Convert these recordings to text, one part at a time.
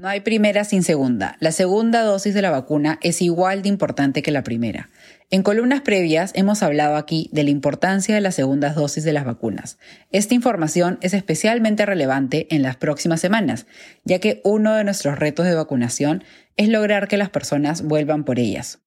No hay primera sin segunda. La segunda dosis de la vacuna es igual de importante que la primera. En columnas previas hemos hablado aquí de la importancia de las segundas dosis de las vacunas. Esta información es especialmente relevante en las próximas semanas, ya que uno de nuestros retos de vacunación es lograr que las personas vuelvan por ellas.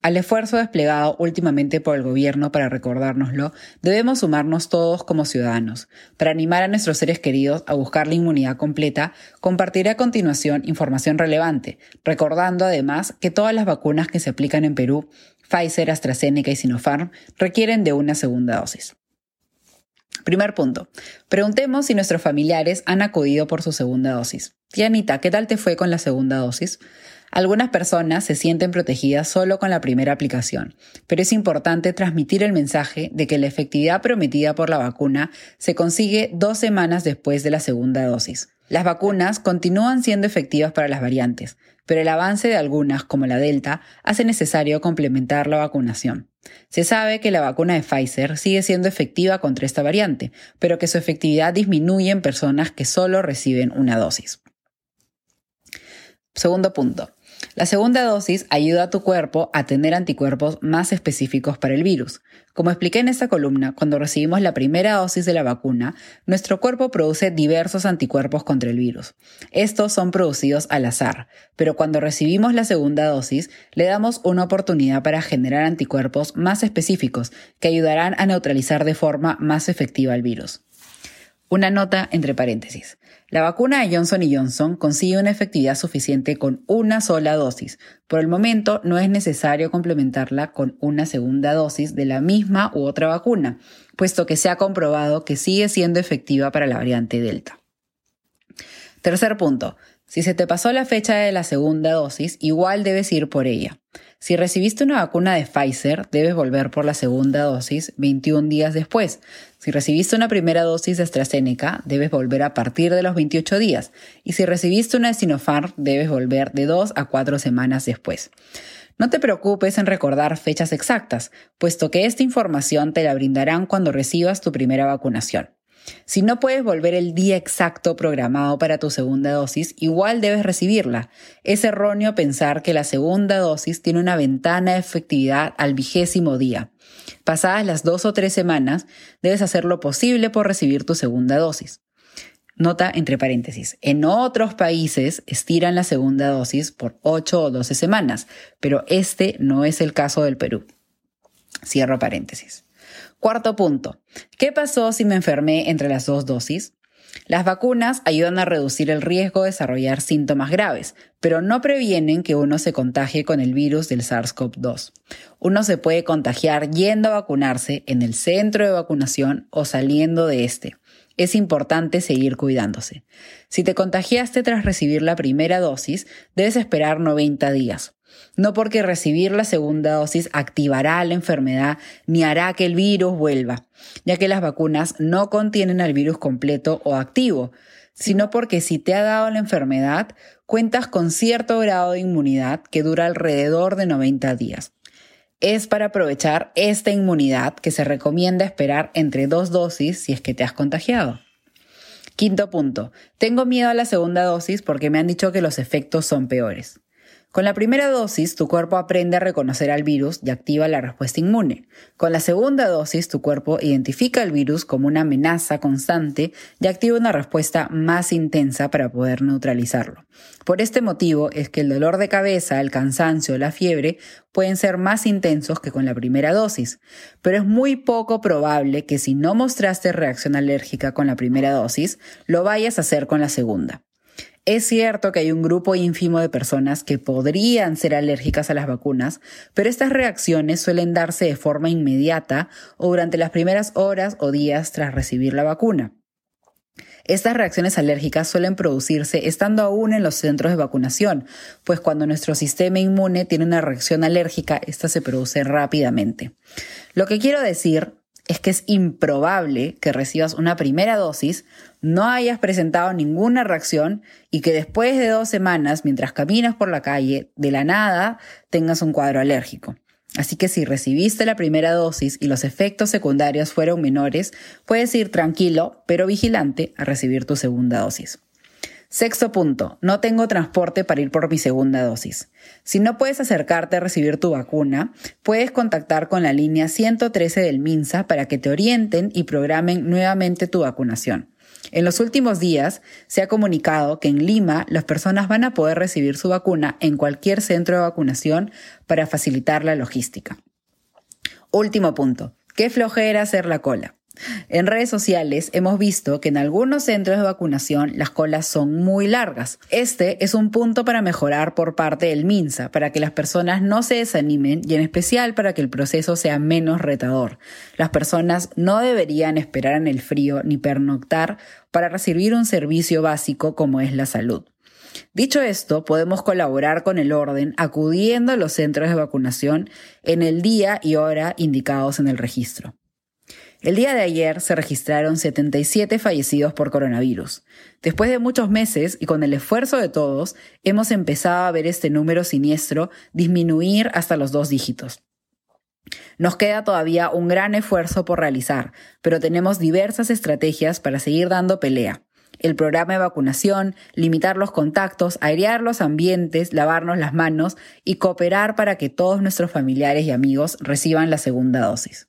Al esfuerzo desplegado últimamente por el gobierno para recordárnoslo, debemos sumarnos todos como ciudadanos. Para animar a nuestros seres queridos a buscar la inmunidad completa, compartiré a continuación información relevante, recordando además que todas las vacunas que se aplican en Perú, Pfizer, AstraZeneca y Sinopharm, requieren de una segunda dosis. Primer punto. Preguntemos si nuestros familiares han acudido por su segunda dosis. Tianita, ¿qué tal te fue con la segunda dosis? Algunas personas se sienten protegidas solo con la primera aplicación, pero es importante transmitir el mensaje de que la efectividad prometida por la vacuna se consigue dos semanas después de la segunda dosis. Las vacunas continúan siendo efectivas para las variantes, pero el avance de algunas, como la Delta, hace necesario complementar la vacunación. Se sabe que la vacuna de Pfizer sigue siendo efectiva contra esta variante, pero que su efectividad disminuye en personas que solo reciben una dosis. Segundo punto. La segunda dosis ayuda a tu cuerpo a tener anticuerpos más específicos para el virus. Como expliqué en esta columna, cuando recibimos la primera dosis de la vacuna, nuestro cuerpo produce diversos anticuerpos contra el virus. Estos son producidos al azar, pero cuando recibimos la segunda dosis, le damos una oportunidad para generar anticuerpos más específicos que ayudarán a neutralizar de forma más efectiva el virus. Una nota entre paréntesis. La vacuna de Johnson Johnson consigue una efectividad suficiente con una sola dosis. Por el momento no es necesario complementarla con una segunda dosis de la misma u otra vacuna, puesto que se ha comprobado que sigue siendo efectiva para la variante Delta. Tercer punto. Si se te pasó la fecha de la segunda dosis, igual debes ir por ella. Si recibiste una vacuna de Pfizer, debes volver por la segunda dosis 21 días después. Si recibiste una primera dosis de AstraZeneca, debes volver a partir de los 28 días. Y si recibiste una de Sinopharm, debes volver de 2 a 4 semanas después. No te preocupes en recordar fechas exactas, puesto que esta información te la brindarán cuando recibas tu primera vacunación. Si no puedes volver el día exacto programado para tu segunda dosis, igual debes recibirla. Es erróneo pensar que la segunda dosis tiene una ventana de efectividad al vigésimo día. Pasadas las dos o tres semanas, debes hacer lo posible por recibir tu segunda dosis. Nota entre paréntesis. En otros países estiran la segunda dosis por 8 o 12 semanas, pero este no es el caso del Perú. Cierro paréntesis. Cuarto punto. ¿Qué pasó si me enfermé entre las dos dosis? Las vacunas ayudan a reducir el riesgo de desarrollar síntomas graves, pero no previenen que uno se contagie con el virus del SARS-CoV-2. Uno se puede contagiar yendo a vacunarse en el centro de vacunación o saliendo de este. Es importante seguir cuidándose. Si te contagiaste tras recibir la primera dosis, debes esperar 90 días. No porque recibir la segunda dosis activará la enfermedad ni hará que el virus vuelva, ya que las vacunas no contienen al virus completo o activo, sino porque si te ha dado la enfermedad, cuentas con cierto grado de inmunidad que dura alrededor de 90 días. Es para aprovechar esta inmunidad que se recomienda esperar entre dos dosis si es que te has contagiado. Quinto punto. Tengo miedo a la segunda dosis porque me han dicho que los efectos son peores. Con la primera dosis, tu cuerpo aprende a reconocer al virus y activa la respuesta inmune. Con la segunda dosis, tu cuerpo identifica el virus como una amenaza constante y activa una respuesta más intensa para poder neutralizarlo. Por este motivo es que el dolor de cabeza, el cansancio o la fiebre pueden ser más intensos que con la primera dosis, pero es muy poco probable que si no mostraste reacción alérgica con la primera dosis, lo vayas a hacer con la segunda. Es cierto que hay un grupo ínfimo de personas que podrían ser alérgicas a las vacunas, pero estas reacciones suelen darse de forma inmediata o durante las primeras horas o días tras recibir la vacuna. Estas reacciones alérgicas suelen producirse estando aún en los centros de vacunación, pues cuando nuestro sistema inmune tiene una reacción alérgica, esta se produce rápidamente. Lo que quiero decir es que es improbable que recibas una primera dosis no hayas presentado ninguna reacción y que después de dos semanas, mientras caminas por la calle, de la nada tengas un cuadro alérgico. Así que si recibiste la primera dosis y los efectos secundarios fueron menores, puedes ir tranquilo, pero vigilante a recibir tu segunda dosis. Sexto punto, no tengo transporte para ir por mi segunda dosis. Si no puedes acercarte a recibir tu vacuna, puedes contactar con la línea 113 del MINSA para que te orienten y programen nuevamente tu vacunación. En los últimos días se ha comunicado que en Lima las personas van a poder recibir su vacuna en cualquier centro de vacunación para facilitar la logística. Último punto, qué flojera hacer la cola. En redes sociales hemos visto que en algunos centros de vacunación las colas son muy largas. Este es un punto para mejorar por parte del MINSA, para que las personas no se desanimen y en especial para que el proceso sea menos retador. Las personas no deberían esperar en el frío ni pernoctar para recibir un servicio básico como es la salud. Dicho esto, podemos colaborar con el orden acudiendo a los centros de vacunación en el día y hora indicados en el registro. El día de ayer se registraron 77 fallecidos por coronavirus. Después de muchos meses y con el esfuerzo de todos, hemos empezado a ver este número siniestro disminuir hasta los dos dígitos. Nos queda todavía un gran esfuerzo por realizar, pero tenemos diversas estrategias para seguir dando pelea. El programa de vacunación, limitar los contactos, airear los ambientes, lavarnos las manos y cooperar para que todos nuestros familiares y amigos reciban la segunda dosis.